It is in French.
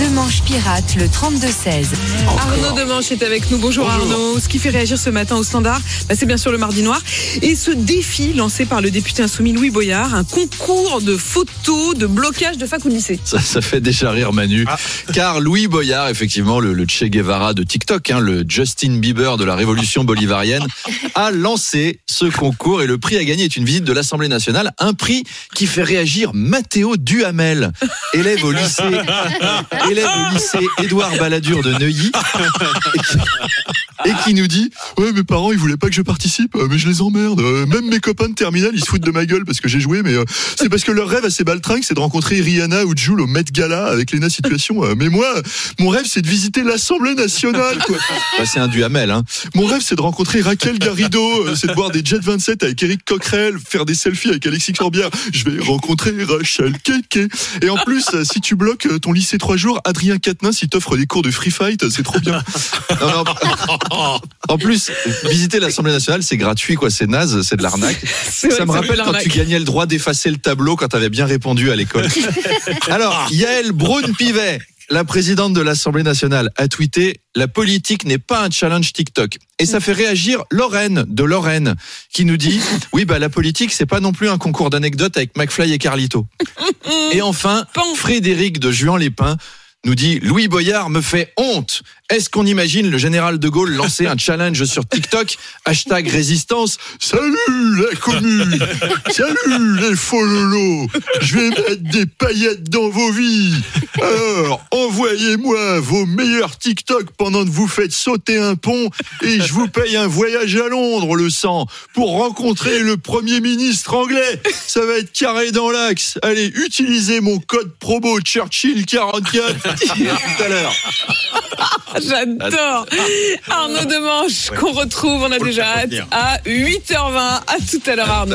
Demanche pirate le 32-16. Arnaud Demanche est avec nous. Bonjour, Arnaud. Ce qui fait réagir ce matin au standard, bah, c'est bien sûr le mardi noir. Et ce défi lancé par le député insoumis Louis Boyard, un concours de photos de blocage de fac ou de lycée. Ça, ça fait déjà rire Manu. Car Louis Boyard, effectivement, le, le Che Guevara de TikTok, hein, le Justin Bieber de la révolution bolivarienne, a lancé ce concours et le prix à gagner est une visite de l'Assemblée nationale. Un prix qui fait réagir Mathéo Duhamel, élève au lycée, élève au lycée Édouard Balladur de Neuilly. Et qui, nous dit Ouais, mes parents, ils voulaient pas que je participe, mais je les emmerde. Euh, Même mes copains de terminale, ils se foutent de ma gueule parce que j'ai joué, mais euh, c'est parce que leur rêve assez baltringue, c'est de rencontrer Rihanna ou Jules au Met Gala avec Lena Situation. Euh, Mais moi, mon rêve, c'est de visiter l'Assemblée nationale. Bah, c'est un Duhamel. Hein. Mon rêve, c'est de rencontrer Raquel Garrido, c'est de boire des Jet 27 avec Eric Coquerel, faire des selfies avec Alexis Corbière. Je vais rencontrer Rachel Keke. Et en plus, si tu bloques ton lycée trois jours, Adrien Quatennens, il t'offre des cours de free fight, c'est trop bien. Non, non, en plus, visiter l'Assemblée nationale, c'est gratuit, quoi. C'est naze, c'est de l'arnaque. Vrai Ça me rappelle quand tu gagnais le droit d'effacer le tableau quand tu avais bien répondu à l'école. Alors, Yael Braun-Pivet, la présidente de l'Assemblée nationale, a tweeté La politique n'est pas un challenge TikTok. Et ça fait réagir Lorraine de Lorraine, qui nous dit Oui, bah la politique, c'est pas non plus un concours d'anecdotes avec McFly et Carlito. Et enfin. Frédéric de Juan-les-Pins nous dit Louis Boyard me fait honte. Est-ce qu'on imagine le général de Gaulle lancer un challenge sur TikTok? Hashtag résistance. Salut la commune Salut les faux lolos Je vais mettre des paillettes dans vos vies Alors, envoyez-moi vos meilleurs TikTok pendant que vous faites sauter un pont et je vous paye un voyage à Londres, le sang, pour rencontrer le Premier ministre anglais. Ça va être carré dans l'axe. Allez, utilisez mon code promo Churchill44. Tout à l'heure. J'adore. Arnaud Demanche qu'on retrouve, on a déjà hâte, à 8h20. À tout à l'heure, Arnaud.